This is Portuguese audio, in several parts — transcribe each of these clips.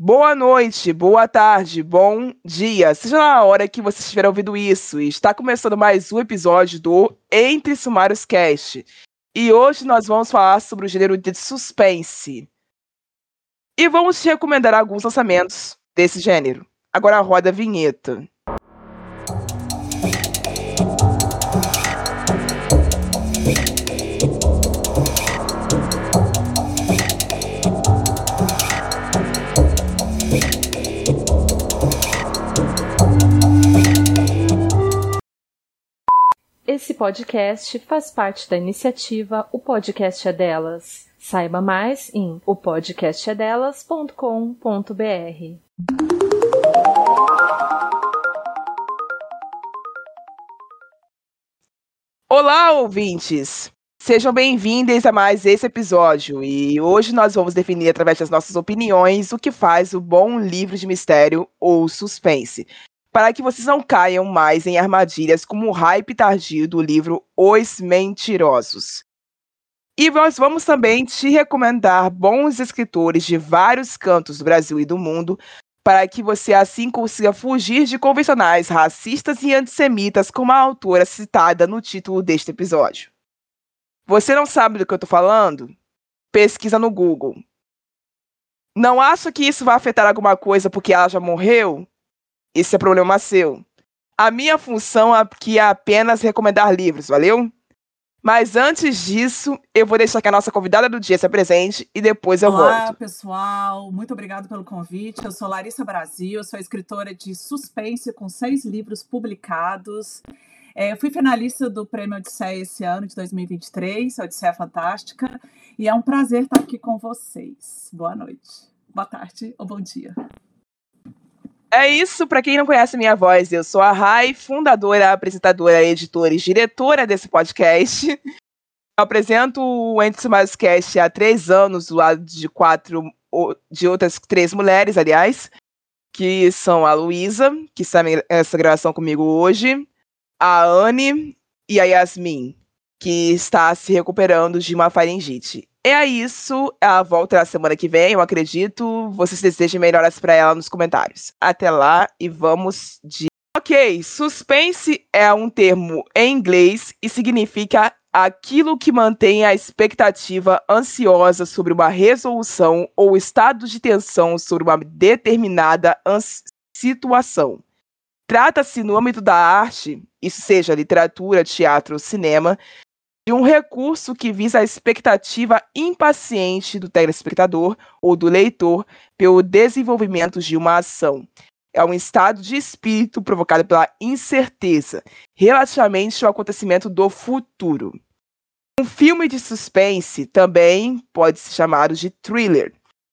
Boa noite, boa tarde, bom dia. Seja na hora que você estiver ouvindo isso. Está começando mais um episódio do Entre Sumários Cast. E hoje nós vamos falar sobre o gênero de suspense. E vamos te recomendar alguns lançamentos desse gênero. Agora roda a vinheta. Esse podcast faz parte da iniciativa O Podcast é Delas. Saiba mais em opodcastedelas.com.br. Olá, ouvintes! Sejam bem-vindos a mais esse episódio. E hoje nós vamos definir, através das nossas opiniões, o que faz o bom livro de mistério ou suspense para que vocês não caiam mais em armadilhas como o hype tardio do livro Os Mentirosos. E nós vamos também te recomendar bons escritores de vários cantos do Brasil e do mundo, para que você assim consiga fugir de convencionais racistas e antissemitas como a autora citada no título deste episódio. Você não sabe do que eu estou falando? Pesquisa no Google. Não acha que isso vai afetar alguma coisa porque ela já morreu? Esse é problema seu. A minha função aqui é apenas recomendar livros, valeu? Mas antes disso, eu vou deixar que a nossa convidada do dia se apresente e depois eu Olá, volto. Olá, pessoal. Muito obrigada pelo convite. Eu sou Larissa Brasil, sou escritora de suspense com seis livros publicados. É, eu fui finalista do Prêmio Odisseia esse ano de 2023, Odisseia Fantástica, e é um prazer estar aqui com vocês. Boa noite, boa tarde ou bom dia. É isso, para quem não conhece minha voz, eu sou a Rai, fundadora, apresentadora, editora e diretora desse podcast. Eu apresento o Entre Mais Cast há três anos, do lado de quatro, de outras três mulheres, aliás, que são a Luísa, que está nessa gravação comigo hoje, a Anne e a Yasmin, que está se recuperando de uma faringite. É isso. Ela volta na semana que vem, eu acredito. Vocês desejem melhoras para ela nos comentários. Até lá e vamos de. Ok, suspense é um termo em inglês e significa aquilo que mantém a expectativa ansiosa sobre uma resolução ou estado de tensão sobre uma determinada situação. Trata-se no âmbito da arte, isso seja literatura, teatro ou cinema, de um recurso que visa a expectativa impaciente do telespectador ou do leitor pelo desenvolvimento de uma ação. É um estado de espírito provocado pela incerteza relativamente ao acontecimento do futuro. Um filme de suspense também pode ser chamado de thriller,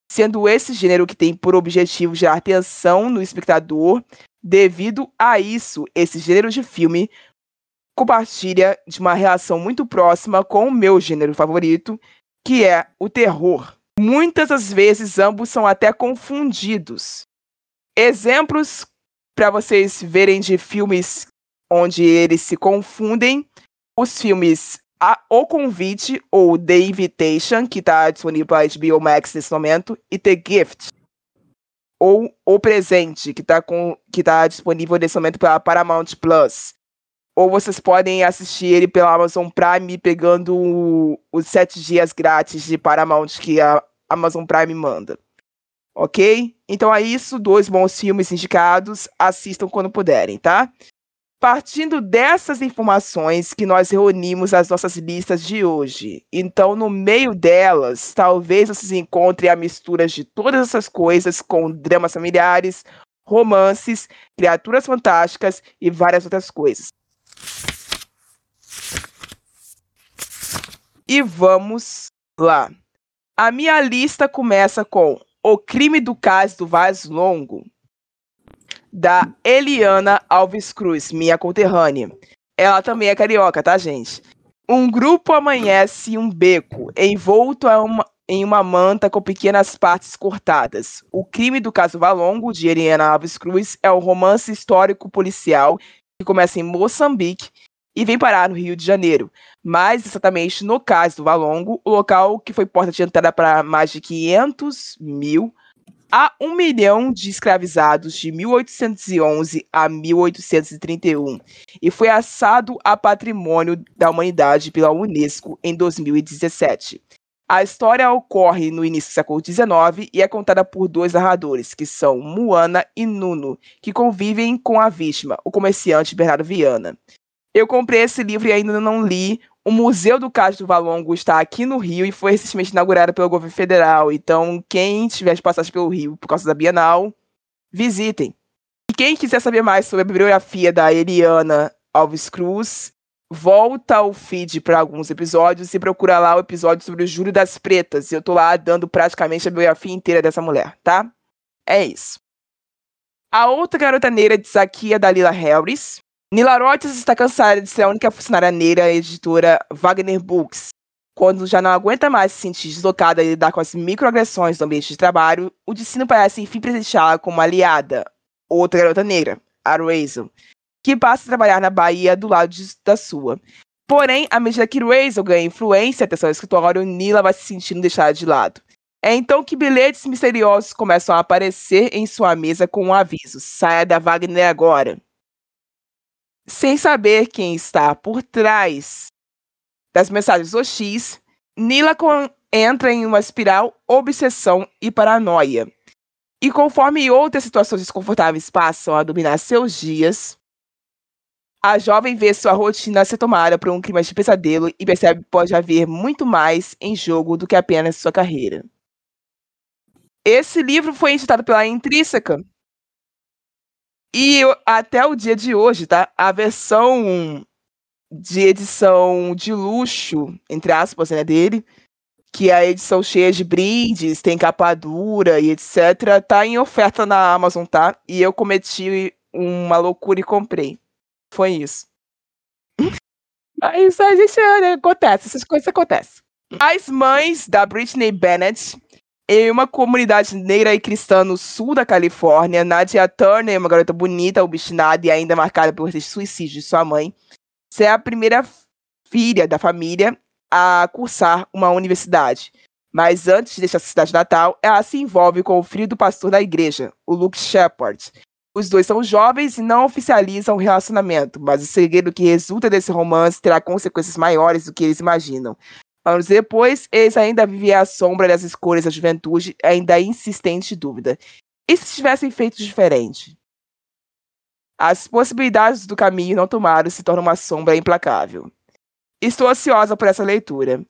sendo esse gênero que tem por objetivo gerar tensão no espectador. Devido a isso, esse gênero de filme compartilha de uma relação muito próxima com o meu gênero favorito, que é o terror. Muitas das vezes ambos são até confundidos. Exemplos para vocês verem de filmes onde eles se confundem: os filmes a, O Convite ou The Invitation, que está disponível para HBO Max nesse momento, e The Gift, ou O Presente, que está tá disponível nesse momento para Paramount Plus ou vocês podem assistir ele pela Amazon Prime pegando os sete dias grátis de Paramount que a Amazon Prime manda. Ok? Então é isso, dois bons filmes indicados, assistam quando puderem, tá? Partindo dessas informações que nós reunimos as nossas listas de hoje. Então, no meio delas, talvez vocês encontrem a mistura de todas essas coisas com dramas familiares, romances, criaturas fantásticas e várias outras coisas. E vamos lá. A minha lista começa com O Crime do Cais do Vaz Longo, da Eliana Alves Cruz, minha conterrânea. Ela também é carioca, tá, gente? Um grupo amanhece em um beco, envolto uma, em uma manta com pequenas partes cortadas. O crime do caso Valongo, de Eliana Alves Cruz, é um romance histórico policial que começa em Moçambique e vem parar no Rio de Janeiro. Mais exatamente no caso do Valongo, o local que foi porta de entrada para mais de 500 mil Há um milhão de escravizados de 1811 a 1831 e foi assado a patrimônio da humanidade pela Unesco em 2017. A história ocorre no início do século XIX e é contada por dois narradores, que são Moana e Nuno, que convivem com a vítima, o comerciante Bernardo Viana. Eu comprei esse livro e ainda não li. O Museu do Castro do Valongo está aqui no Rio e foi recentemente inaugurado pelo governo federal. Então, quem tiver de passagem pelo Rio por causa da Bienal, visitem. E quem quiser saber mais sobre a bibliografia da Eliana Alves Cruz, volta ao feed para alguns episódios e procura lá o episódio sobre o Júlio das Pretas. Eu tô lá dando praticamente a biografia inteira dessa mulher, tá? É isso. A outra garota negra de Zakia Dalila Harris, Nila Rotes está cansada de ser a única funcionária negra editora Wagner Books. Quando já não aguenta mais se sentir deslocada e lidar com as microagressões do ambiente de trabalho, o destino parece enfim presenteá-la como aliada, outra garota negra, a Razel, que passa a trabalhar na Bahia do lado de, da sua. Porém, à medida que Razel ganha influência e atenção ao escritório, Nila vai se sentindo deixada de lado. É então que bilhetes misteriosos começam a aparecer em sua mesa com um aviso: saia da Wagner agora sem saber quem está por trás das mensagens OX, Nila entra em uma espiral obsessão e paranoia. E conforme outras situações desconfortáveis passam a dominar seus dias, a jovem vê sua rotina ser tomada por um clima de pesadelo e percebe que pode haver muito mais em jogo do que apenas sua carreira. Esse livro foi editado pela Intrínseca e até o dia de hoje, tá? A versão de edição de luxo, entre aspas, né, dele, que é a edição cheia de brindes, tem capa dura e etc, tá em oferta na Amazon, tá? E eu cometi uma loucura e comprei. Foi isso. Isso a gente né, acontece, essas coisas acontecem. As mães da Britney Bennett em uma comunidade negra e cristã no sul da Califórnia, Nadia Turner, uma garota bonita, obstinada e ainda marcada por suicídio de sua mãe, é a primeira filha da família a cursar uma universidade. Mas antes de deixar sua cidade natal, ela se envolve com o filho do pastor da igreja, o Luke Shepard. Os dois são jovens e não oficializam o relacionamento, mas o segredo que resulta desse romance terá consequências maiores do que eles imaginam. Anos depois, eles ainda viviam à sombra das escolhas da juventude, ainda insistente e dúvida. E se tivessem feito diferente? As possibilidades do caminho não tomado se tornam uma sombra implacável. Estou ansiosa por essa leitura.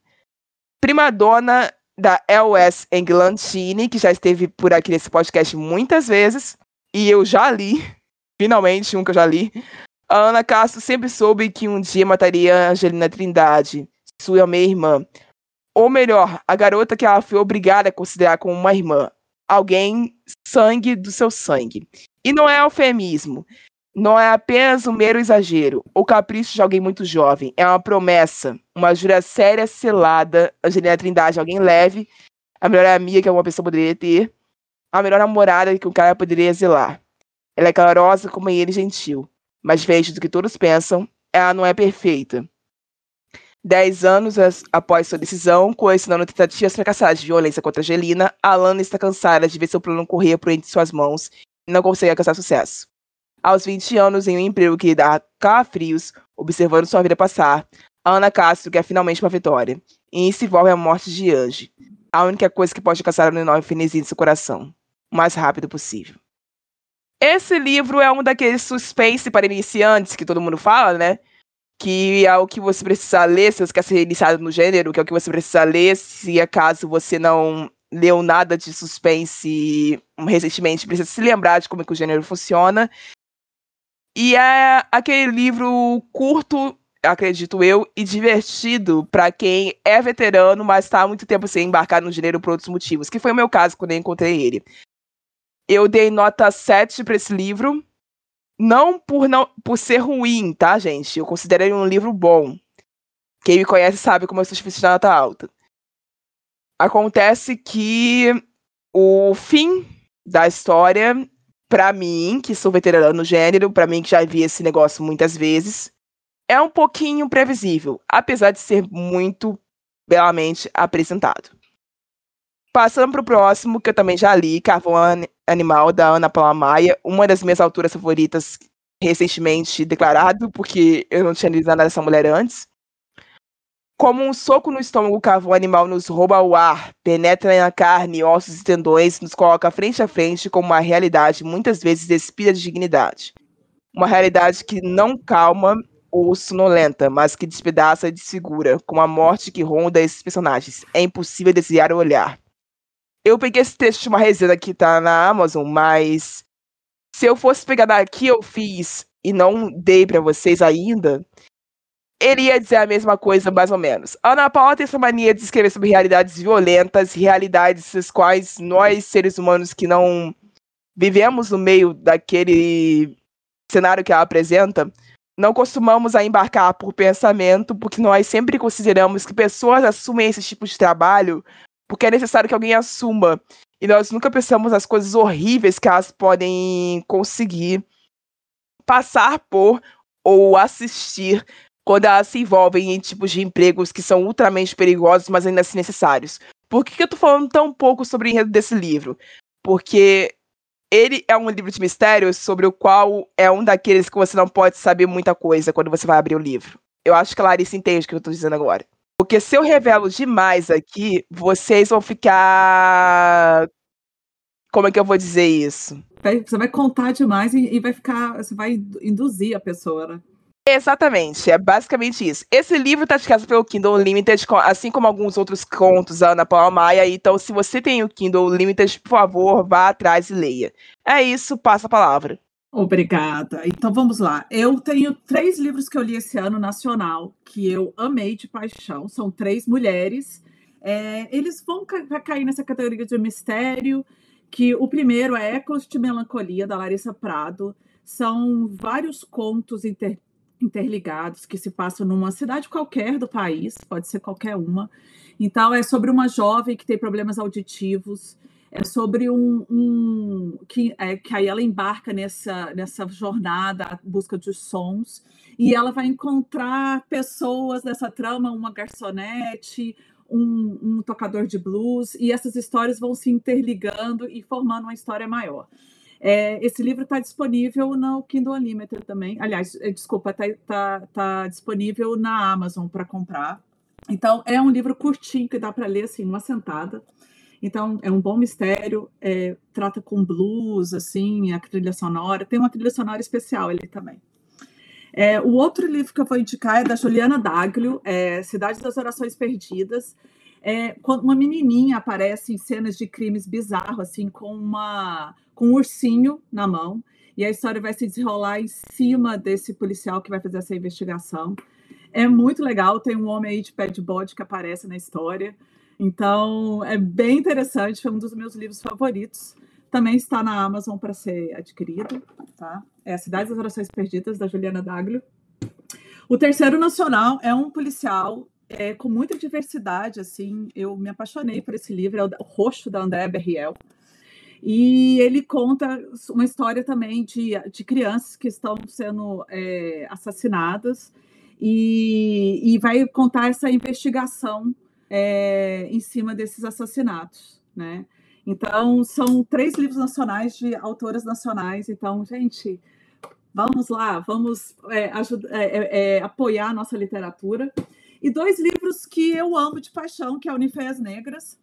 Prima dona da L.S. Englantine, que já esteve por aqui nesse podcast muitas vezes, e eu já li, finalmente um que eu já li. A Ana Castro sempre soube que um dia mataria Angelina Trindade sua meia-irmã. Ou melhor, a garota que ela foi obrigada a considerar como uma irmã. Alguém sangue do seu sangue. E não é eufemismo. Não é apenas um mero exagero ou capricho de alguém muito jovem. É uma promessa, uma jura séria selada. Angelina Trindade, alguém leve. A melhor amiga que uma pessoa poderia ter. A melhor namorada que um cara poderia zelar. Ela é calorosa como ele gentil. Mas diferente do que todos pensam, ela não é perfeita. Dez anos após sua decisão, colecionando tentativas fracassadas de violência contra Angelina, Alana está cansada de ver seu plano correr por entre suas mãos e não consegue alcançar sucesso. Aos 20 anos, em um emprego que lhe dá calafrios, observando sua vida passar, Ana Castro quer finalmente uma vitória, e isso envolve a morte de Ange, a única coisa que pode alcançar um enorme frenesim de seu coração, o mais rápido possível. Esse livro é um daqueles suspense para iniciantes que todo mundo fala, né? que é o que você precisa ler se você quer ser iniciado no gênero, que é o que você precisa ler se acaso você não leu nada de suspense recentemente, precisa se lembrar de como é que o gênero funciona. E é aquele livro curto, acredito eu, e divertido para quem é veterano, mas está há muito tempo sem embarcar no gênero por outros motivos, que foi o meu caso quando eu encontrei ele. Eu dei nota 7 para esse livro, não por, não por ser ruim, tá, gente? Eu considero ele um livro bom. Quem me conhece sabe como eu sou difícil de nota alta. Acontece que o fim da história, para mim, que sou veterano no gênero, para mim que já vi esse negócio muitas vezes, é um pouquinho previsível, apesar de ser muito belamente apresentado. Passando para o próximo, que eu também já li, Carvão Animal, da Ana Paula Maia, uma das minhas autoras favoritas recentemente declarado, porque eu não tinha lido nada dessa mulher antes. Como um soco no estômago, o carvão animal nos rouba o ar, penetra na carne, ossos e tendões, nos coloca frente a frente com uma realidade muitas vezes despida de dignidade. Uma realidade que não calma ou sonolenta, mas que despedaça e desfigura, com a morte que ronda esses personagens. É impossível desviar o olhar. Eu peguei esse texto de uma resenha que tá na Amazon, mas se eu fosse pegar daqui eu fiz e não dei para vocês ainda, ele ia dizer a mesma coisa, mais ou menos. Ana Paula tem essa mania de escrever sobre realidades violentas, realidades as quais nós, seres humanos que não vivemos no meio daquele cenário que ela apresenta, não costumamos a embarcar por pensamento, porque nós sempre consideramos que pessoas assumem esse tipo de trabalho porque é necessário que alguém assuma. E nós nunca pensamos nas coisas horríveis que elas podem conseguir passar por ou assistir quando elas se envolvem em tipos de empregos que são ultramente perigosos, mas ainda assim necessários. Por que, que eu tô falando tão pouco sobre o enredo desse livro? Porque ele é um livro de mistérios sobre o qual é um daqueles que você não pode saber muita coisa quando você vai abrir o livro. Eu acho que a Larissa entende o que eu tô dizendo agora. Porque se eu revelo demais aqui, vocês vão ficar. Como é que eu vou dizer isso? Você vai contar demais e, vai ficar. Você vai induzir a pessoa, né? Exatamente, é basicamente isso. Esse livro está de casa pelo Kindle Unlimited, assim como alguns outros contos da Ana Paula Maia. Então, se você tem o Kindle Unlimited, por favor, vá atrás e leia. É isso, passa a palavra. Obrigada. Então vamos lá. Eu tenho três livros que eu li esse ano nacional que eu amei de paixão. São três mulheres. É, eles vão ca cair nessa categoria de mistério. Que o primeiro é Ecos de Melancolia da Larissa Prado. São vários contos inter interligados que se passam numa cidade qualquer do país, pode ser qualquer uma. Então, é sobre uma jovem que tem problemas auditivos, é sobre um. um que, é, que aí ela embarca nessa, nessa jornada à busca de sons, e ela vai encontrar pessoas dessa trama, uma garçonete, um, um tocador de blues, e essas histórias vão se interligando e formando uma história maior. É, esse livro está disponível no Kindle Unlimited também. Aliás, é, desculpa, está tá, tá disponível na Amazon para comprar. Então, é um livro curtinho que dá para ler assim, numa sentada. Então, é um bom mistério, é, trata com blues, assim, a trilha sonora. Tem uma trilha sonora especial ali também. É, o outro livro que eu vou indicar é da Juliana Daglio, é, Cidade das Orações Perdidas. É, quando uma menininha aparece em cenas de crimes bizarros, assim, com uma com um ursinho na mão, e a história vai se desenrolar em cima desse policial que vai fazer essa investigação. É muito legal, tem um homem aí de pé de bode que aparece na história. Então, é bem interessante, foi um dos meus livros favoritos. Também está na Amazon para ser adquirido, tá? É A Cidade das Orações Perdidas, da Juliana Daglio. O terceiro nacional é um policial é, com muita diversidade, assim, eu me apaixonei por esse livro, é o Roxo, da Andréa Berriel. E ele conta uma história também de, de crianças que estão sendo é, assassinadas e, e, vai contar essa investigação é, em cima desses assassinatos, né? Então, são três livros nacionais de autoras nacionais. Então, gente, vamos lá, vamos é, é, é, é, apoiar a nossa literatura. E dois livros que eu amo de paixão, que é Unifeias Negras,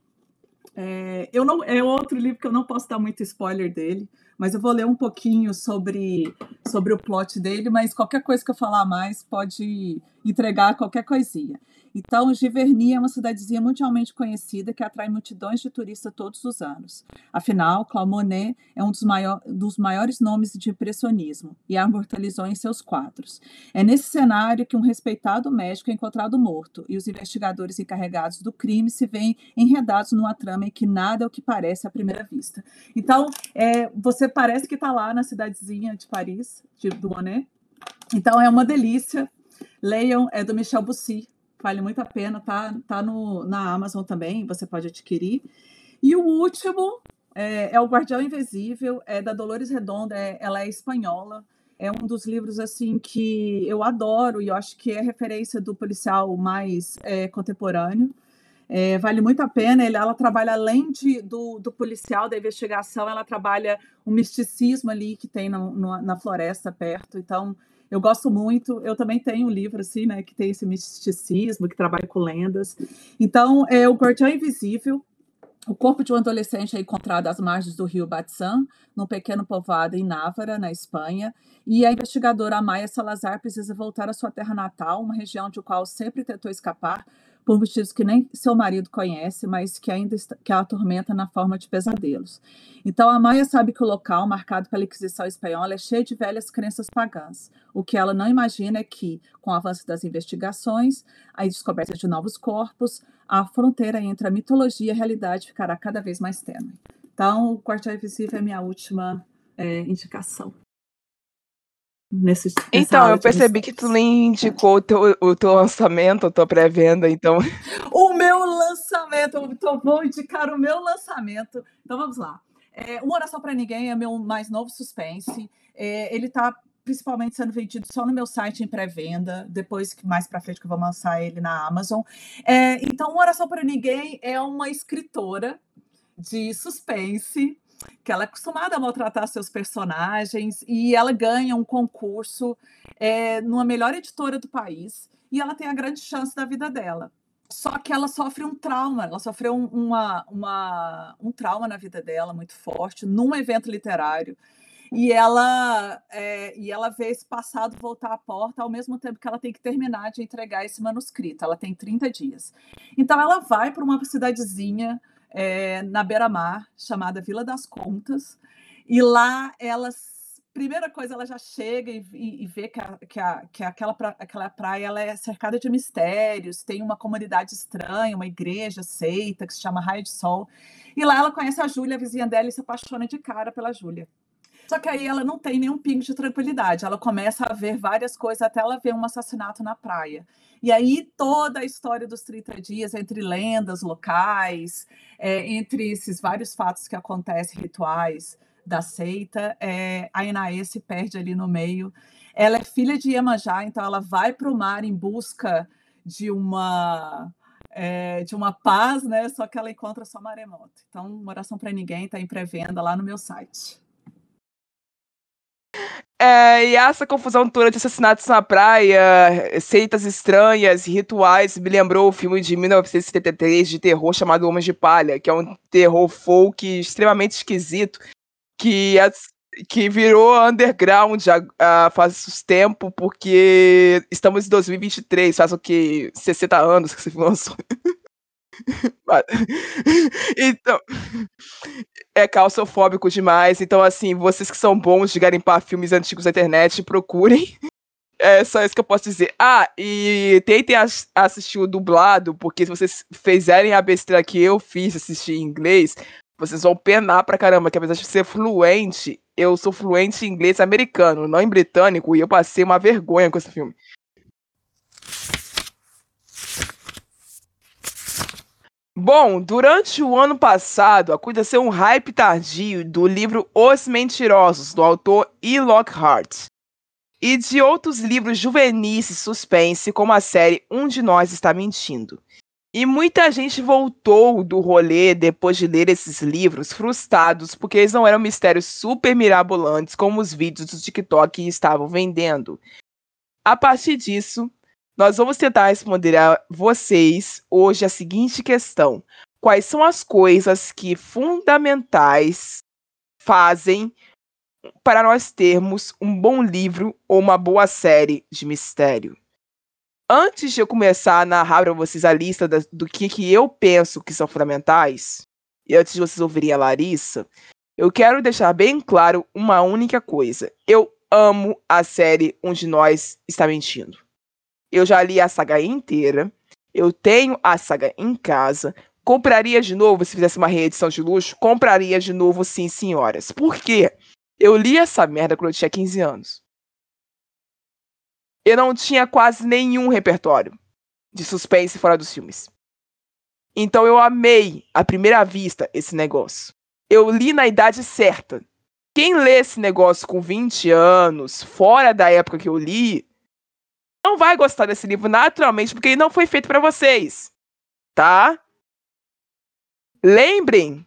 é, eu não, é outro livro que eu não posso dar muito spoiler dele, mas eu vou ler um pouquinho sobre, sobre o plot dele, mas qualquer coisa que eu falar mais pode entregar qualquer coisinha. Então, Giverny é uma cidadezinha mundialmente conhecida que atrai multidões de turistas todos os anos. Afinal, Claude Monet é um dos, maior, dos maiores nomes de impressionismo e a imortalizou em seus quadros. É nesse cenário que um respeitado médico é encontrado morto e os investigadores encarregados do crime se veem enredados numa trama em que nada é o que parece à primeira vista. Então, é, você parece que está lá na cidadezinha de Paris, de, do Monet. Então, é uma delícia. Leiam, é do Michel Bussy, vale muito a pena, tá, tá no, na Amazon também, você pode adquirir. E o último é, é O Guardião Invisível, é da Dolores Redonda, é, ela é espanhola, é um dos livros assim que eu adoro e eu acho que é referência do policial mais é, contemporâneo. É, vale muito a pena. Ela trabalha além de, do, do, policial, da investigação, ela trabalha o misticismo ali que tem no, na floresta perto. Então, eu gosto muito. Eu também tenho um livro assim, né, que tem esse misticismo, que trabalha com lendas. Então, é o Guardião Invisível. O corpo de um adolescente é encontrado às margens do rio Batsan, num pequeno povoado em Návara, na Espanha, e a investigadora Amaya Salazar precisa voltar à sua terra natal, uma região de qual sempre tentou escapar, por motivos que nem seu marido conhece, mas que ainda está, que a atormenta na forma de pesadelos. Então, a Maia sabe que o local, marcado pela Inquisição Espanhola, é cheio de velhas crenças pagãs. O que ela não imagina é que, com o avanço das investigações, a descoberta de novos corpos, a fronteira entre a mitologia e a realidade ficará cada vez mais tênue. Então, o Quartel Invisível é minha última é, indicação nesse Então, eu percebi que tu nem indicou o teu, o teu lançamento, a tua pré-venda, então. O meu lançamento, então vou indicar o meu lançamento. Então vamos lá. É, Uma Oração para Ninguém é meu mais novo suspense. É, ele está principalmente sendo vendido só no meu site em pré-venda, depois que mais para frente que eu vou lançar ele na Amazon. É, então, Uma Oração para Ninguém é uma escritora de suspense que ela é acostumada a maltratar seus personagens e ela ganha um concurso é, numa melhor editora do país e ela tem a grande chance da vida dela. Só que ela sofre um trauma, ela sofreu um, uma, uma, um trauma na vida dela muito forte, num evento literário. E ela, é, e ela vê esse passado voltar à porta ao mesmo tempo que ela tem que terminar de entregar esse manuscrito. Ela tem 30 dias. Então ela vai para uma cidadezinha é, na beira-mar, chamada Vila das Contas, e lá elas primeira coisa, ela já chega e, e, e vê que, a, que, a, que aquela, pra, aquela praia ela é cercada de mistérios, tem uma comunidade estranha, uma igreja, seita, que se chama Raio de Sol. E lá ela conhece a Júlia, a vizinha dela, e se apaixona de cara pela Júlia. Só que aí ela não tem nenhum pingo de tranquilidade. Ela começa a ver várias coisas até ela ver um assassinato na praia. E aí toda a história dos 30 dias, entre lendas locais, é, entre esses vários fatos que acontecem, rituais da seita, é, a Inaê se perde ali no meio. Ela é filha de Iemanjá, então ela vai para o mar em busca de uma é, de uma paz, né? Só que ela encontra só maremoto. Então, uma oração para ninguém está em pré-venda lá no meu site. É, e essa confusão toda de assassinatos na praia, seitas estranhas, rituais, me lembrou o filme de 1973 de terror chamado Homens de Palha, que é um terror folk extremamente esquisito, que, que virou underground há, faz tempo, porque estamos em 2023, faz o que? 60 anos que você lançou. então, é calçofóbico demais. Então, assim, vocês que são bons de garimpar filmes antigos da internet, procurem. É só isso que eu posso dizer. Ah, e tentem as assistir o dublado, porque se vocês fizerem a besteira que eu fiz, assistir em inglês, vocês vão penar pra caramba, que apesar de ser fluente, eu sou fluente em inglês americano, não em britânico, e eu passei uma vergonha com esse filme. Bom, durante o ano passado aconteceu um hype tardio do livro Os Mentirosos, do autor E. Lockhart, e de outros livros juvenis e suspense, como a série Um de Nós Está Mentindo. E muita gente voltou do rolê depois de ler esses livros frustrados porque eles não eram mistérios super mirabolantes como os vídeos do TikTok estavam vendendo. A partir disso, nós vamos tentar responder a vocês hoje a seguinte questão: Quais são as coisas que fundamentais fazem para nós termos um bom livro ou uma boa série de mistério? Antes de eu começar a narrar para vocês a lista do que, que eu penso que são fundamentais, e antes de vocês ouvirem a Larissa, eu quero deixar bem claro uma única coisa. Eu amo a série Um de Nós Está Mentindo. Eu já li a saga inteira. Eu tenho a saga em casa. Compraria de novo se fizesse uma reedição de luxo? Compraria de novo, sim, senhoras. Por quê? Eu li essa merda quando eu tinha 15 anos. Eu não tinha quase nenhum repertório de suspense fora dos filmes. Então eu amei à primeira vista esse negócio. Eu li na idade certa. Quem lê esse negócio com 20 anos, fora da época que eu li, não vai gostar desse livro naturalmente, porque ele não foi feito para vocês. Tá? Lembrem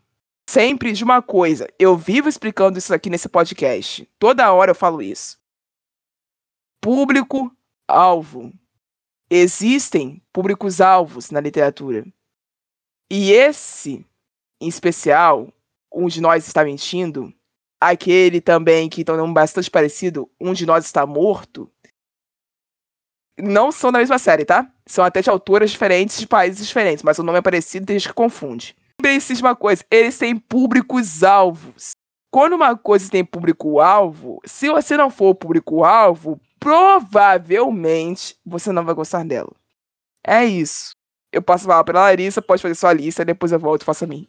sempre de uma coisa. Eu vivo explicando isso aqui nesse podcast. Toda hora eu falo isso. Público-alvo. Existem públicos-alvos na literatura. E esse, em especial, um de nós está mentindo, aquele também que estão bastante parecido, um de nós está morto, não são da mesma série, tá? São até de autoras diferentes, de países diferentes, mas o nome é parecido tem gente que confunde. Lembre-se de uma coisa, eles têm públicos-alvos. Quando uma coisa tem público-alvo, se você não for público-alvo, provavelmente você não vai gostar dela. É isso. Eu passo a palavra pra Larissa, pode fazer sua lista, depois eu volto e faço a minha.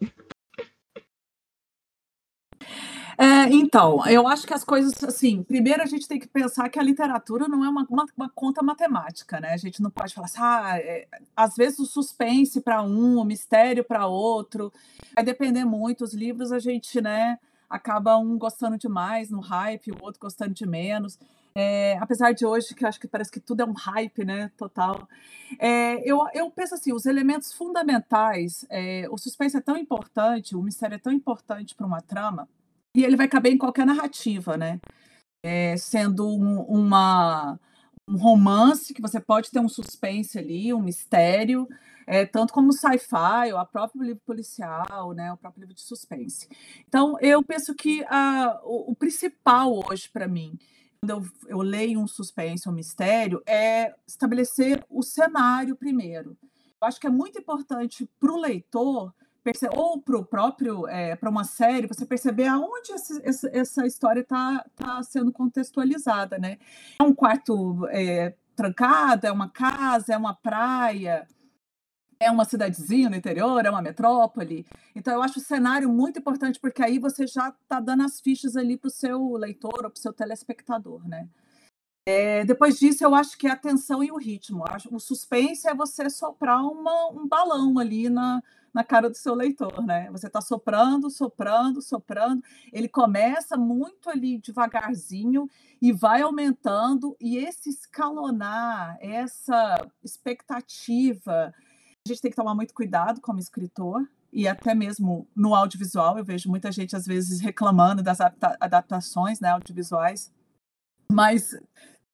É, então, eu acho que as coisas, assim, primeiro a gente tem que pensar que a literatura não é uma, uma, uma conta matemática, né? A gente não pode falar assim, ah, é, às vezes o suspense para um, o mistério para outro, vai depender muito. Os livros a gente, né, acaba um gostando de mais no hype, o outro gostando de menos. É, apesar de hoje, que acho que parece que tudo é um hype, né? Total. É, eu, eu penso assim, os elementos fundamentais, é, o suspense é tão importante, o mistério é tão importante para uma trama, e ele vai caber em qualquer narrativa, né? É, sendo um, uma, um romance, que você pode ter um suspense ali, um mistério, é, tanto como sci-fi, ou a próprio livro policial, né, o próprio livro de suspense. Então, eu penso que a, o, o principal hoje para mim, quando eu, eu leio um suspense, um mistério, é estabelecer o cenário primeiro. Eu acho que é muito importante para o leitor ou para o próprio é, para uma série você perceber aonde essa, essa, essa história está tá sendo contextualizada né? É um quarto é, trancado é uma casa é uma praia é uma cidadezinha no interior é uma metrópole. Então eu acho o cenário muito importante porque aí você já está dando as fichas ali para o seu leitor ou para o seu telespectador né? É, depois disso, eu acho que é a tensão e o ritmo. O suspense é você soprar uma, um balão ali na, na cara do seu leitor, né? Você está soprando, soprando, soprando. Ele começa muito ali devagarzinho e vai aumentando, e esse escalonar, essa expectativa, a gente tem que tomar muito cuidado como escritor, e até mesmo no audiovisual, eu vejo muita gente às vezes reclamando das adaptações né, audiovisuais, mas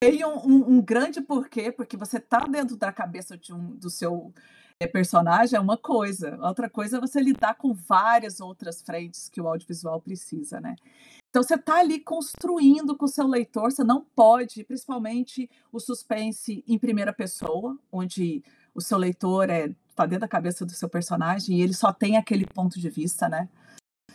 tem um, um, um grande porquê, porque você está dentro da cabeça de um, do seu personagem é uma coisa, outra coisa é você lidar com várias outras frentes que o audiovisual precisa, né? Então você está ali construindo com o seu leitor, você não pode, principalmente o suspense em primeira pessoa, onde o seu leitor é tá dentro da cabeça do seu personagem e ele só tem aquele ponto de vista, né?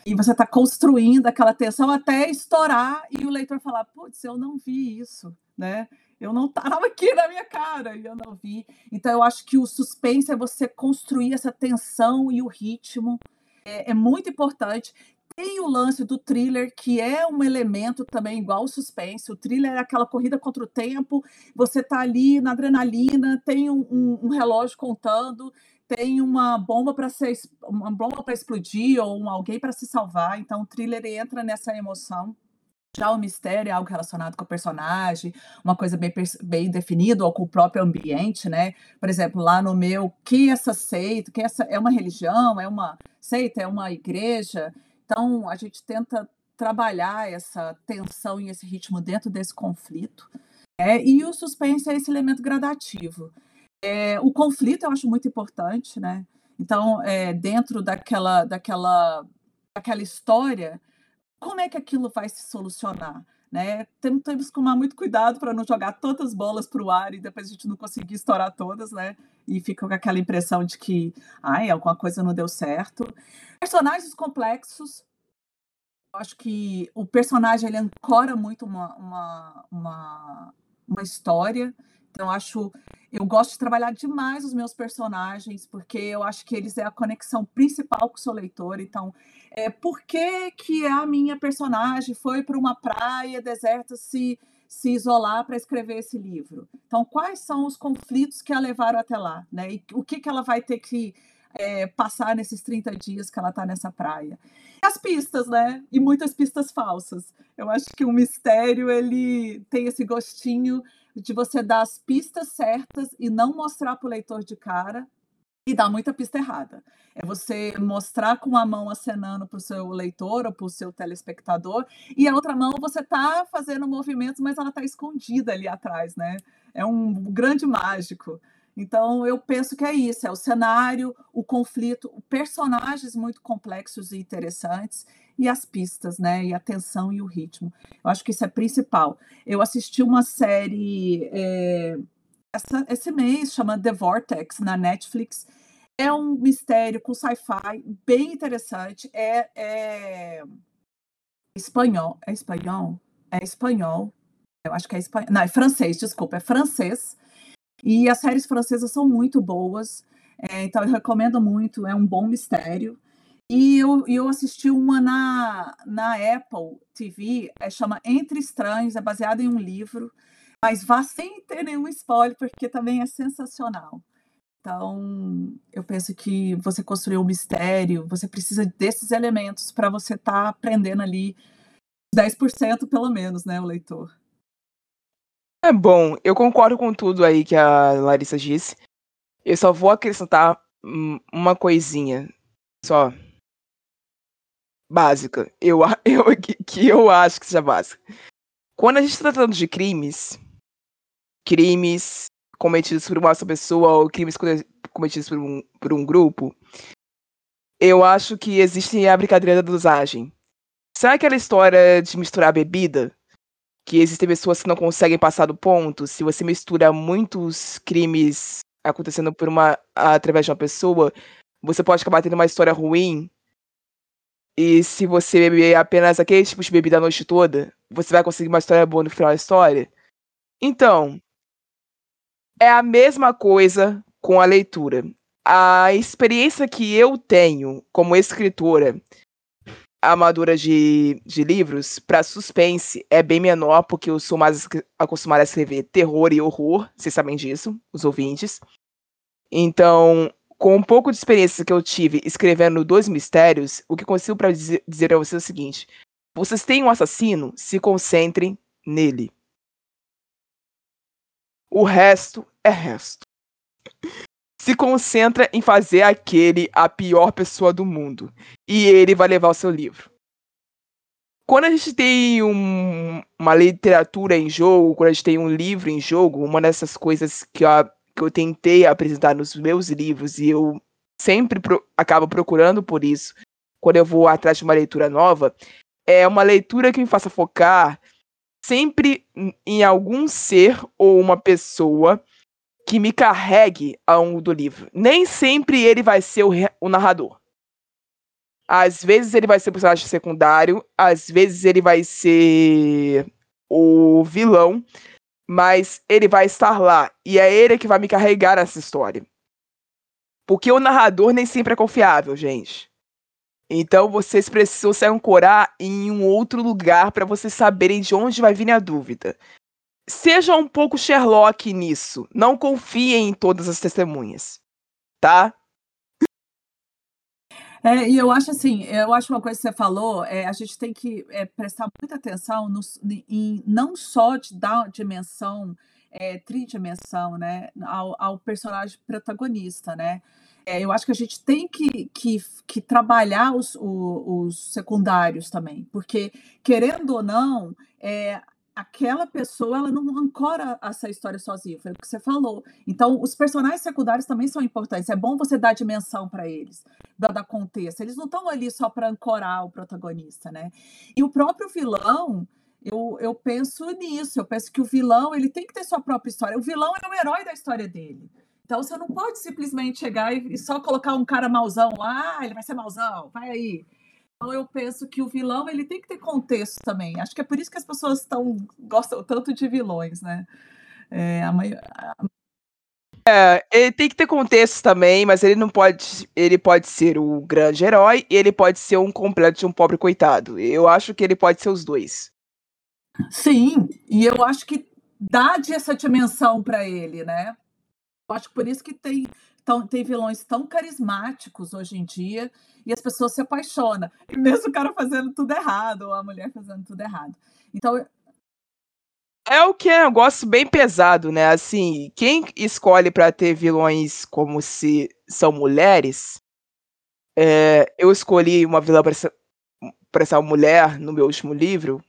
E você está construindo aquela tensão até estourar e o leitor falar, putz, eu não vi isso, né? Eu não estava aqui na minha cara e eu não vi. Então, eu acho que o suspense é você construir essa tensão e o ritmo. É, é muito importante. Tem o lance do thriller, que é um elemento também igual ao suspense. O thriller é aquela corrida contra o tempo, você está ali na adrenalina, tem um, um, um relógio contando, tem uma bomba para ser uma bomba para explodir ou alguém para se salvar. Então o thriller entra nessa emoção. Já o mistério é algo relacionado com o personagem, uma coisa bem, bem definida, ou com o próprio ambiente, né? Por exemplo, lá no meu, que essa seita, que essa é uma religião, é uma seita, é uma igreja. Então, a gente tenta trabalhar essa tensão e esse ritmo dentro desse conflito. É, e o suspense é esse elemento gradativo. É, o conflito eu acho muito importante, né? Então, é, dentro daquela, daquela, daquela história, como é que aquilo vai se solucionar? Né? Temos, temos que tomar muito cuidado para não jogar todas as bolas para o ar e depois a gente não conseguir estourar todas, né? E fica com aquela impressão de que ai, alguma coisa não deu certo. Personagens complexos. Eu acho que o personagem ele ancora muito uma, uma, uma, uma história. Então, acho, eu gosto de trabalhar demais os meus personagens, porque eu acho que eles é a conexão principal com o seu leitor. Então, é, por que, que a minha personagem foi para uma praia deserta se, se isolar para escrever esse livro? Então, quais são os conflitos que a levaram até lá? Né? E o que, que ela vai ter que é, passar nesses 30 dias que ela está nessa praia? as pistas, né? E muitas pistas falsas. Eu acho que o mistério ele tem esse gostinho de você dar as pistas certas e não mostrar para o leitor de cara, e dá muita pista errada. É você mostrar com a mão acenando para o seu leitor ou para o seu telespectador, e a outra mão você está fazendo movimentos, mas ela está escondida ali atrás, né? É um grande mágico. Então, eu penso que é isso: é o cenário, o conflito, personagens muito complexos e interessantes, e as pistas, né? E a tensão e o ritmo. Eu acho que isso é principal. Eu assisti uma série é, essa, esse mês, chama The Vortex, na Netflix. É um mistério com sci-fi bem interessante. É, é espanhol. É espanhol? É espanhol. Eu acho que é espanhol. Não, é francês, desculpa, é francês. E as séries francesas são muito boas. É, então eu recomendo muito, é um bom mistério. E eu, eu assisti uma na, na Apple TV, é, chama Entre Estranhos, é baseada em um livro, mas vá sem ter nenhum spoiler, porque também é sensacional. Então, eu penso que você construir um mistério, você precisa desses elementos para você estar tá aprendendo ali 10% pelo menos, né, o leitor. É bom, eu concordo com tudo aí que a Larissa disse. Eu só vou acrescentar uma coisinha só básica, eu, eu, que eu acho que seja básica. Quando a gente está tratando de crimes, crimes cometidos por uma só pessoa ou crimes cometidos por um, por um grupo, eu acho que existe a brincadeira da dosagem. Sabe aquela história de misturar bebida? Que existem pessoas que não conseguem passar do ponto? Se você mistura muitos crimes acontecendo por uma através de uma pessoa, você pode acabar tendo uma história ruim e se você beber apenas aquele tipo de bebida a noite toda, você vai conseguir uma história boa no final da história. Então, é a mesma coisa com a leitura. A experiência que eu tenho como escritora amadora de, de livros para suspense é bem menor, porque eu sou mais acostumada a escrever terror e horror, vocês sabem disso, os ouvintes. Então, com um pouco de experiência que eu tive escrevendo dois mistérios, o que consigo para dizer, dizer a vocês é o seguinte: vocês têm um assassino, se concentrem nele. O resto é resto. Se concentra em fazer aquele a pior pessoa do mundo. E ele vai levar o seu livro. Quando a gente tem um, uma literatura em jogo, quando a gente tem um livro em jogo, uma dessas coisas que a que eu tentei apresentar nos meus livros e eu sempre pro, acabo procurando por isso quando eu vou atrás de uma leitura nova, é uma leitura que me faça focar sempre em algum ser ou uma pessoa que me carregue ao longo do livro. Nem sempre ele vai ser o, o narrador. Às vezes ele vai ser o personagem secundário, às vezes ele vai ser o vilão, mas ele vai estar lá e é ele que vai me carregar essa história. Porque o narrador nem sempre é confiável, gente. Então vocês precisam se ancorar em um outro lugar para vocês saberem de onde vai vir a dúvida. Seja um pouco Sherlock nisso. Não confiem em todas as testemunhas. Tá? É, e eu acho assim, eu acho uma coisa que você falou, é, a gente tem que é, prestar muita atenção no, em não só de dar dimensão, é, tridimensão, né, ao, ao personagem protagonista, né? É, eu acho que a gente tem que, que, que trabalhar os, os, os secundários também, porque, querendo ou não, é, aquela pessoa ela não ancora essa história sozinha, foi o que você falou. Então, os personagens secundários também são importantes. É bom você dar dimensão para eles, dar, dar contexto. Eles não estão ali só para ancorar o protagonista, né? E o próprio vilão, eu, eu penso nisso. Eu penso que o vilão ele tem que ter sua própria história. O vilão é o herói da história dele. Então você não pode simplesmente chegar e, e só colocar um cara mauzão lá, ah, ele vai ser mauzão, vai aí. Então eu penso que o vilão ele tem que ter contexto também. Acho que é por isso que as pessoas tão, gostam tanto de vilões, né? É, a maior... É, ele tem que ter contexto também, mas ele não pode. Ele pode ser o grande herói e ele pode ser um completo de um pobre coitado. Eu acho que ele pode ser os dois. Sim, e eu acho que dá essa dimensão para ele, né? Eu acho que por isso que tem, tão, tem vilões tão carismáticos hoje em dia e as pessoas se apaixonam. E mesmo o cara fazendo tudo errado, ou a mulher fazendo tudo errado. Então, é o que é um negócio bem pesado, né? Assim, quem escolhe para ter vilões como se são mulheres, é, eu escolhi uma vilã para uma mulher no meu último livro.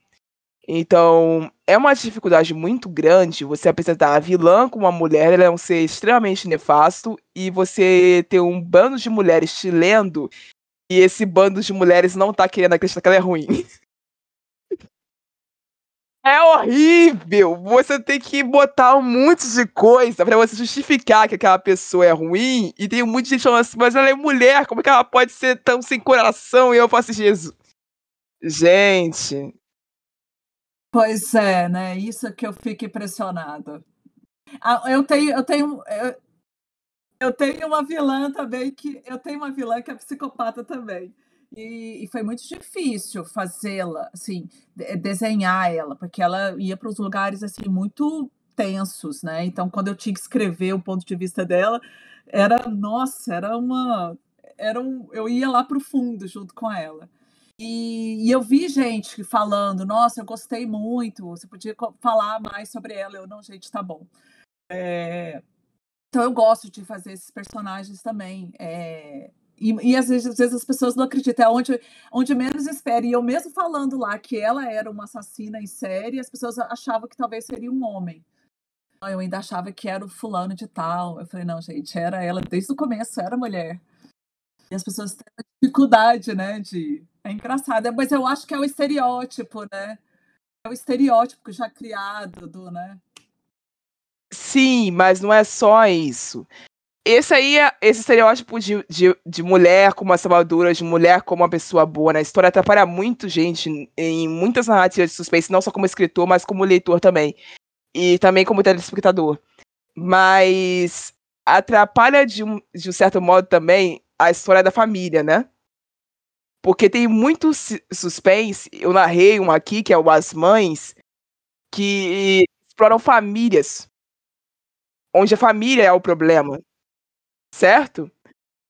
Então, é uma dificuldade muito grande você apresentar a vilã como uma mulher, ela é um ser extremamente nefasto, e você ter um bando de mulheres te lendo, e esse bando de mulheres não tá querendo acreditar que ela é ruim. É horrível! Você tem que botar um monte de coisa para você justificar que aquela pessoa é ruim. E tem um monte de gente falando assim, mas ela é mulher, como é que ela pode ser tão sem coração? E eu faço Jesus. Gente. Pois é, né? Isso que eu fico impressionado. Ah, eu tenho, eu tenho, eu, eu tenho uma vilã também que eu tenho uma vilã que é psicopata também. E, e foi muito difícil fazê-la, assim, desenhar ela, porque ela ia para os lugares assim muito tensos, né? Então, quando eu tinha que escrever o ponto de vista dela, era, nossa, era uma, era um, eu ia lá para o fundo junto com ela. E, e, eu vi gente falando, nossa, eu gostei muito, você podia falar mais sobre ela. Eu, não, gente, tá bom. É, então eu gosto de fazer esses personagens também. É, e, e às, vezes, às, vezes, as pessoas não acreditam, é onde, onde menos espera. E eu mesmo falando lá que ela era uma assassina em série, as pessoas achavam que talvez seria um homem. Eu ainda achava que era o fulano de tal. Eu falei, não, gente, era ela desde o começo, era mulher. E as pessoas têm dificuldade, né, de... É engraçado, mas eu acho que é o estereótipo, né? É o estereótipo já criado do, né? Sim, mas não é só isso esse aí é esse estereótipo de, de, de mulher como uma salvadora, de mulher como uma pessoa boa na história atrapalha muito gente em muitas narrativas de suspense, não só como escritor, mas como leitor também. E também como telespectador. Mas atrapalha de um, de um certo modo também a história da família, né? Porque tem muito suspense. Eu narrei um aqui, que é o As Mães, que exploram famílias. Onde a família é o problema certo?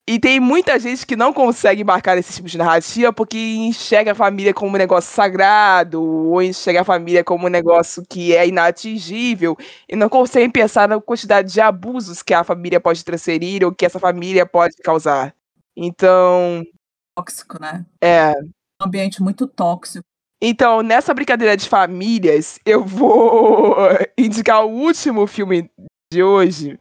E tem muita gente que não consegue marcar esse tipo de narrativa porque enxerga a família como um negócio sagrado, ou enxerga a família como um negócio que é inatingível, e não consegue pensar na quantidade de abusos que a família pode transferir ou que essa família pode causar. Então. Tóxico, né? É. Um ambiente muito tóxico. Então, nessa brincadeira de famílias, eu vou indicar o último filme de hoje,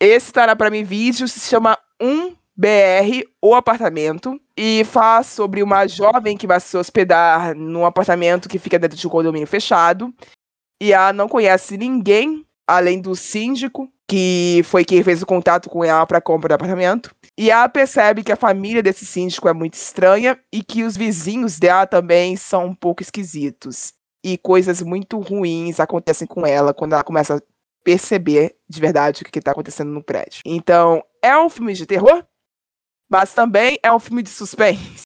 esse tá na Prime Video, se chama 1BR, O Apartamento, e fala sobre uma jovem que vai se hospedar num apartamento que fica dentro de um condomínio fechado, e ela não conhece ninguém além do síndico, que foi quem fez o contato com ela para compra do apartamento. E ela percebe que a família desse síndico é muito estranha e que os vizinhos dela também são um pouco esquisitos. E coisas muito ruins acontecem com ela quando ela começa perceber de verdade o que está acontecendo no prédio. Então, é um filme de terror, mas também é um filme de suspense.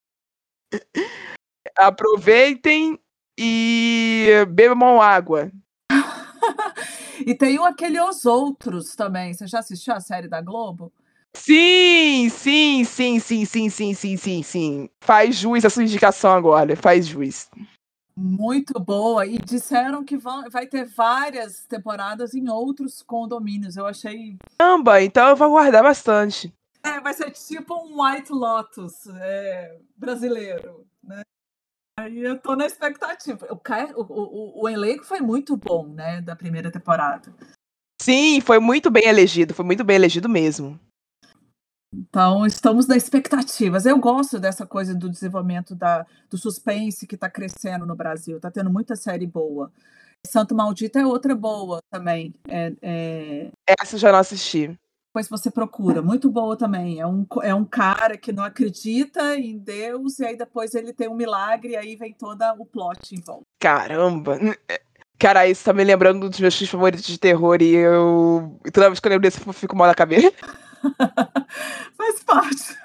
Aproveitem e bebam água. e tem um, aquele Os Outros também. Você já assistiu a série da Globo? Sim, sim, sim, sim, sim, sim, sim, sim, sim. Faz juiz a sua indicação agora, faz juiz. Muito boa. E disseram que vão, vai ter várias temporadas em outros condomínios. Eu achei. Caramba, então eu vou aguardar bastante. É, vai ser tipo um White Lotus é, brasileiro, né? Aí eu tô na expectativa. O, o, o, o elenco foi muito bom, né, da primeira temporada. Sim, foi muito bem elegido, foi muito bem elegido mesmo. Então, estamos na expectativas. Eu gosto dessa coisa do desenvolvimento da, do suspense que está crescendo no Brasil. Está tendo muita série boa. Santo Maldito é outra boa também. É, é... Essa eu já não assisti. Depois você procura. Muito boa também. É um, é um cara que não acredita em Deus e aí depois ele tem um milagre e aí vem todo o plot em volta. Caramba! Cara, isso tá me lembrando dos meus filmes favoritos de terror e eu. Toda vez que eu lembro desse, eu fico mal na cabeça. Faz parte.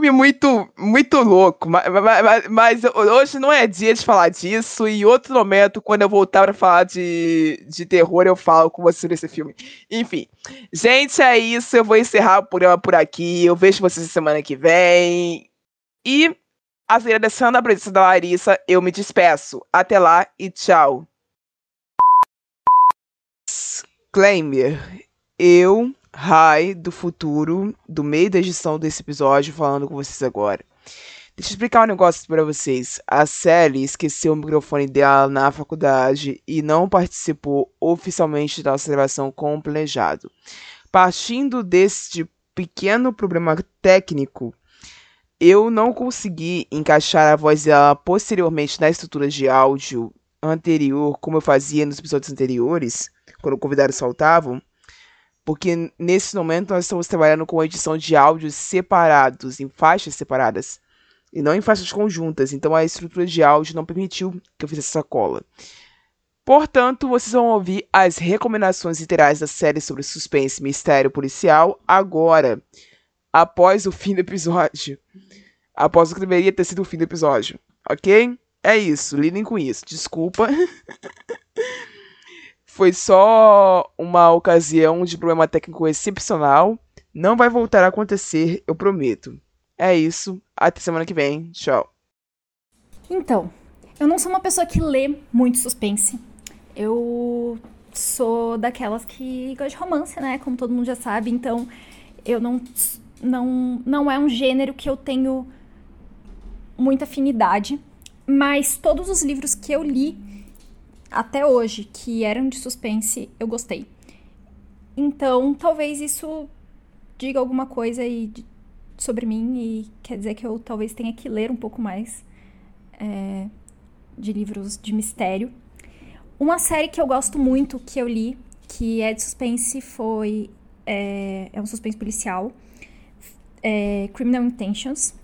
Filme muito, muito louco, mas, mas, mas, hoje não é dia de falar disso. E outro momento, quando eu voltar para falar de, de terror, eu falo com você nesse filme. Enfim, gente, é isso. Eu vou encerrar o programa por aqui. Eu vejo vocês semana que vem. E, agradecendo a presença da Larissa, eu me despeço. Até lá e tchau. Disclaimer: eu, Rai, do futuro, do meio da edição desse episódio, falando com vocês agora. Deixa eu explicar um negócio para vocês. A Sally esqueceu o microfone dela na faculdade e não participou oficialmente da observação como planejado. Partindo deste pequeno problema técnico, eu não consegui encaixar a voz dela posteriormente na estrutura de áudio anterior, como eu fazia nos episódios anteriores, quando convidados faltavam, porque nesse momento nós estamos trabalhando com edição de áudios separados, em faixas separadas, e não em faixas conjuntas, então a estrutura de áudio não permitiu que eu fizesse essa cola. Portanto, vocês vão ouvir as recomendações literais da série sobre suspense e mistério policial agora, após o fim do episódio. Após o que deveria ter sido o fim do episódio, ok? É isso, lidem com isso. Desculpa. Foi só uma ocasião de problema técnico excepcional. Não vai voltar a acontecer, eu prometo. É isso. Até semana que vem. Tchau. Então, eu não sou uma pessoa que lê muito suspense. Eu sou daquelas que gosta de romance, né? Como todo mundo já sabe. Então, eu não, não, não é um gênero que eu tenho muita afinidade. Mas todos os livros que eu li até hoje que eram de suspense, eu gostei. Então, talvez isso diga alguma coisa aí sobre mim e quer dizer que eu talvez tenha que ler um pouco mais é, de livros de mistério. Uma série que eu gosto muito, que eu li, que é de suspense, foi. É, é um suspense policial. É Criminal Intentions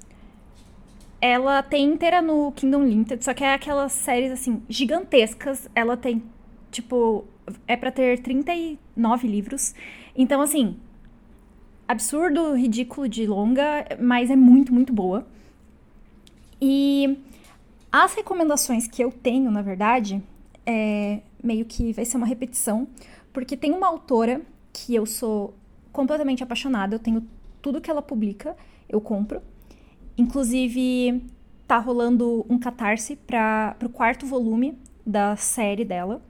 ela tem inteira no Kingdom Limited, só que é aquelas séries, assim, gigantescas. Ela tem, tipo, é para ter 39 livros. Então, assim, absurdo, ridículo de longa, mas é muito, muito boa. E as recomendações que eu tenho, na verdade, é meio que vai ser uma repetição, porque tem uma autora que eu sou completamente apaixonada, eu tenho tudo que ela publica, eu compro. Inclusive, tá rolando um catarse para o quarto volume da série dela,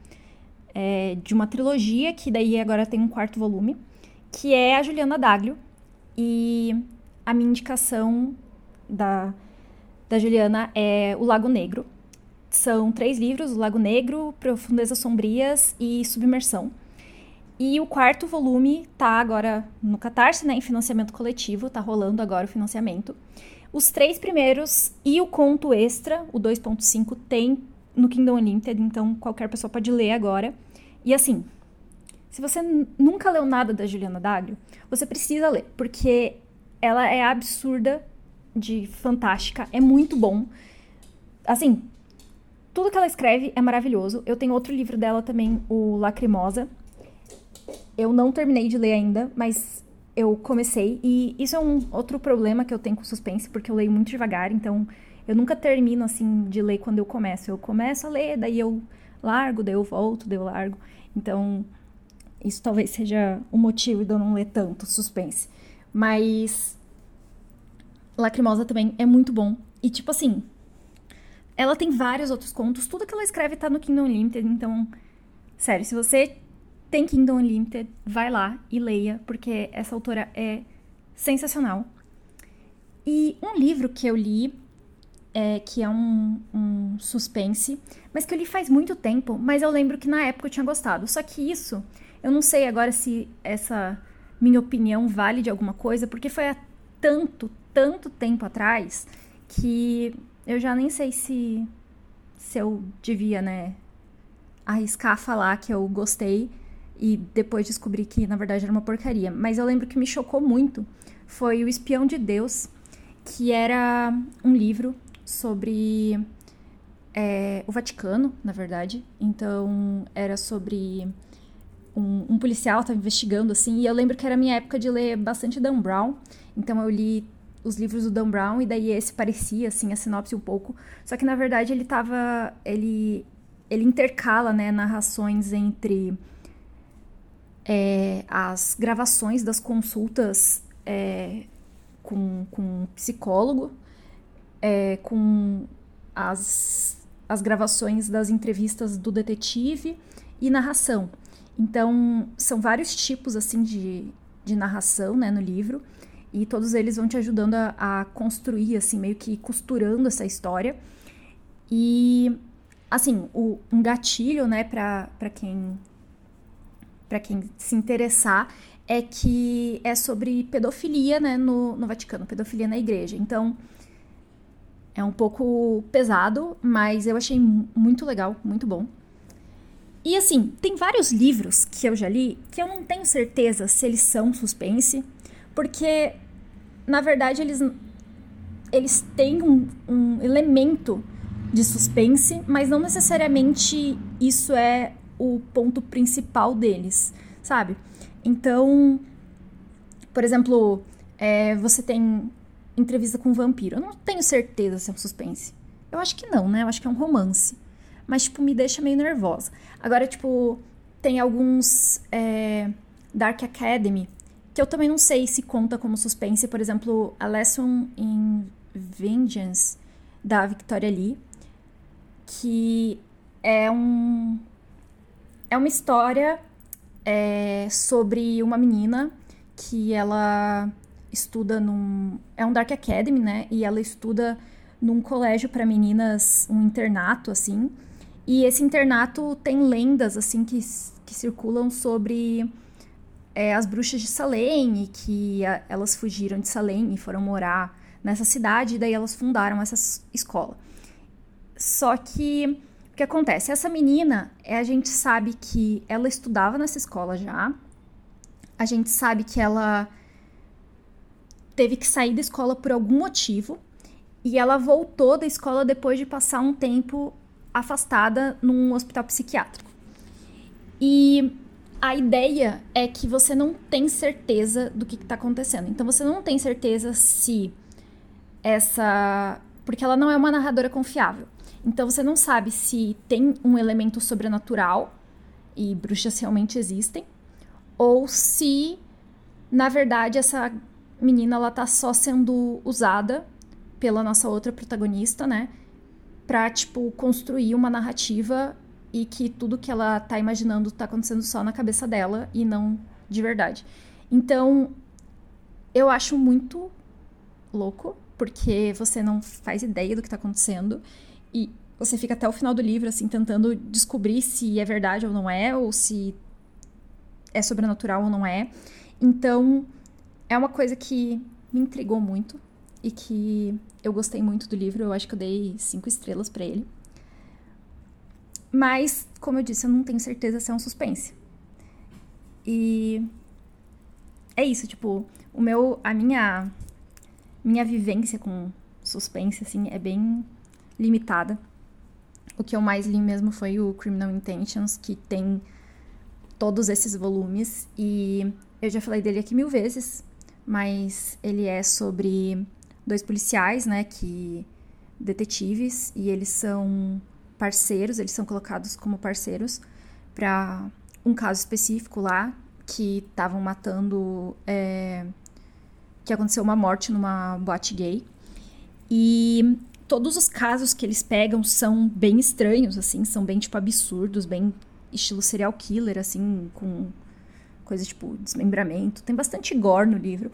é, de uma trilogia, que daí agora tem um quarto volume, que é a Juliana Daglio. E a minha indicação da, da Juliana é O Lago Negro. São três livros: O Lago Negro, Profundezas Sombrias e Submersão. E o quarto volume tá agora no Catarse, né, em financiamento coletivo, tá rolando agora o financiamento. Os três primeiros e o conto extra, o 2.5, tem no Kingdom Unlimited, então qualquer pessoa pode ler agora. E assim, se você nunca leu nada da Juliana Daglio, você precisa ler, porque ela é absurda de fantástica, é muito bom. Assim, tudo que ela escreve é maravilhoso. Eu tenho outro livro dela também, o Lacrimosa. Eu não terminei de ler ainda, mas eu comecei. E isso é um outro problema que eu tenho com suspense, porque eu leio muito devagar, então eu nunca termino assim de ler quando eu começo. Eu começo a ler, daí eu largo, daí eu volto, daí eu largo. Então, isso talvez seja o motivo de eu não ler tanto suspense. Mas Lacrimosa também é muito bom. E tipo assim, ela tem vários outros contos, tudo que ela escreve tá no Kingdom Limited, então, sério, se você tem Kingdom Unlimited, vai lá e leia, porque essa autora é sensacional. E um livro que eu li, é, que é um, um suspense, mas que eu li faz muito tempo, mas eu lembro que na época eu tinha gostado. Só que isso, eu não sei agora se essa minha opinião vale de alguma coisa, porque foi há tanto, tanto tempo atrás que eu já nem sei se, se eu devia, né, arriscar falar que eu gostei e depois descobri que na verdade era uma porcaria. Mas eu lembro que me chocou muito foi O Espião de Deus, que era um livro sobre é, o Vaticano, na verdade. Então era sobre um, um policial estava investigando assim. E eu lembro que era minha época de ler bastante Dan Brown. Então eu li os livros do Dan Brown e daí esse parecia assim a sinopse um pouco. Só que na verdade ele tava ele ele intercala, né, narrações entre é, as gravações das consultas é, com, com psicólogo, é, com as, as gravações das entrevistas do detetive e narração. Então, são vários tipos, assim, de, de narração, né, no livro. E todos eles vão te ajudando a, a construir, assim, meio que costurando essa história. E, assim, o, um gatilho, né, pra quem para quem se interessar, é que é sobre pedofilia, né, no, no Vaticano, pedofilia na igreja. Então, é um pouco pesado, mas eu achei muito legal, muito bom. E assim, tem vários livros que eu já li que eu não tenho certeza se eles são suspense, porque na verdade eles, eles têm um, um elemento de suspense, mas não necessariamente isso é o ponto principal deles, sabe? Então, por exemplo, é, você tem entrevista com um vampiro. Eu não tenho certeza se é um suspense. Eu acho que não, né? Eu acho que é um romance. Mas, tipo, me deixa meio nervosa. Agora, tipo, tem alguns é, Dark Academy que eu também não sei se conta como suspense. Por exemplo, A Lesson in Vengeance, da Victoria Lee, que é um é uma história é, sobre uma menina que ela estuda num. É um Dark Academy, né? E ela estuda num colégio para meninas, um internato, assim. E esse internato tem lendas, assim, que, que circulam sobre é, as bruxas de Salem e que a, elas fugiram de Salem e foram morar nessa cidade, e daí elas fundaram essa escola. Só que que acontece? Essa menina, é, a gente sabe que ela estudava nessa escola já. A gente sabe que ela teve que sair da escola por algum motivo. E ela voltou da escola depois de passar um tempo afastada num hospital psiquiátrico. E a ideia é que você não tem certeza do que está acontecendo. Então você não tem certeza se essa. Porque ela não é uma narradora confiável. Então você não sabe se tem um elemento sobrenatural e bruxas realmente existem, ou se, na verdade, essa menina ela tá só sendo usada pela nossa outra protagonista, né? Pra, tipo, construir uma narrativa e que tudo que ela tá imaginando tá acontecendo só na cabeça dela e não de verdade. Então, eu acho muito louco, porque você não faz ideia do que tá acontecendo. E você fica até o final do livro, assim, tentando descobrir se é verdade ou não é, ou se é sobrenatural ou não é. Então, é uma coisa que me intrigou muito e que eu gostei muito do livro. Eu acho que eu dei cinco estrelas para ele. Mas, como eu disse, eu não tenho certeza se é um suspense. E é isso, tipo, o meu, a minha minha vivência com suspense assim é bem limitada. O que eu mais li mesmo foi o Criminal Intentions, que tem todos esses volumes e eu já falei dele aqui mil vezes, mas ele é sobre dois policiais, né, que detetives e eles são parceiros, eles são colocados como parceiros para um caso específico lá que estavam matando, é, que aconteceu uma morte numa boate gay e todos os casos que eles pegam são bem estranhos, assim, são bem, tipo, absurdos, bem estilo serial killer, assim, com coisa tipo desmembramento. Tem bastante gore no livro.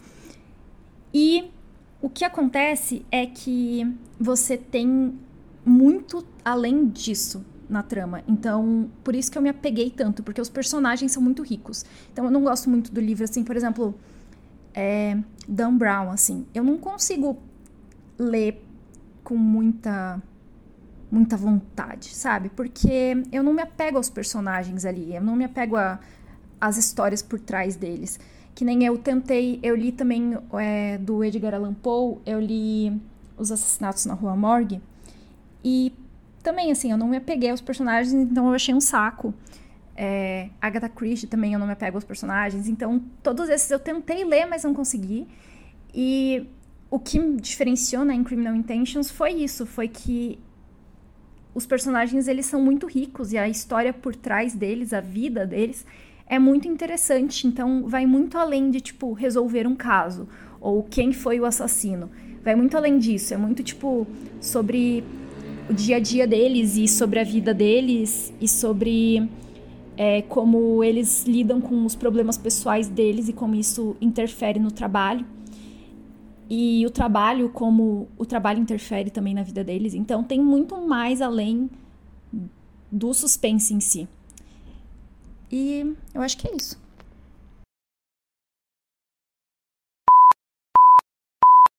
E o que acontece é que você tem muito além disso na trama. Então, por isso que eu me apeguei tanto, porque os personagens são muito ricos. Então, eu não gosto muito do livro, assim, por exemplo, é, Dan Brown, assim. Eu não consigo ler com muita muita vontade, sabe? Porque eu não me apego aos personagens ali, eu não me apego às histórias por trás deles. Que nem eu tentei, eu li também é, do Edgar Allan Poe, eu li Os Assassinatos na Rua Morgue, e também, assim, eu não me apeguei aos personagens, então eu achei um saco. É, Agatha Christie também eu não me apego aos personagens, então todos esses eu tentei ler, mas não consegui. E o que diferenciou né, em Criminal Intentions foi isso, foi que os personagens eles são muito ricos e a história por trás deles, a vida deles é muito interessante, então vai muito além de tipo resolver um caso ou quem foi o assassino. Vai muito além disso, é muito tipo sobre o dia a dia deles e sobre a vida deles e sobre é, como eles lidam com os problemas pessoais deles e como isso interfere no trabalho. E o trabalho, como o trabalho interfere também na vida deles. Então, tem muito mais além do suspense em si. E eu acho que é isso.